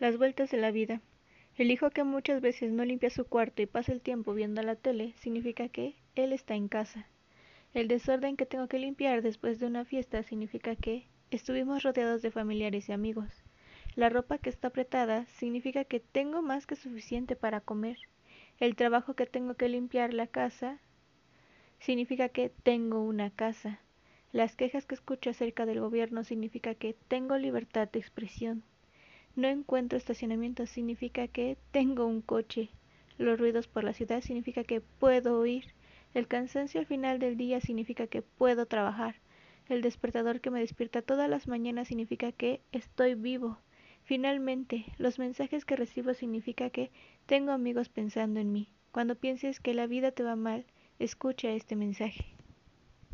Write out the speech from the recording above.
Las vueltas de la vida. El hijo que muchas veces no limpia su cuarto y pasa el tiempo viendo la tele significa que él está en casa. El desorden que tengo que limpiar después de una fiesta significa que estuvimos rodeados de familiares y amigos. La ropa que está apretada significa que tengo más que suficiente para comer. El trabajo que tengo que limpiar la casa significa que tengo una casa. Las quejas que escucho acerca del gobierno significa que tengo libertad de expresión. No encuentro estacionamiento significa que tengo un coche. Los ruidos por la ciudad significa que puedo oír. El cansancio al final del día significa que puedo trabajar. El despertador que me despierta todas las mañanas significa que estoy vivo. Finalmente, los mensajes que recibo significa que tengo amigos pensando en mí. Cuando pienses que la vida te va mal, escucha este mensaje.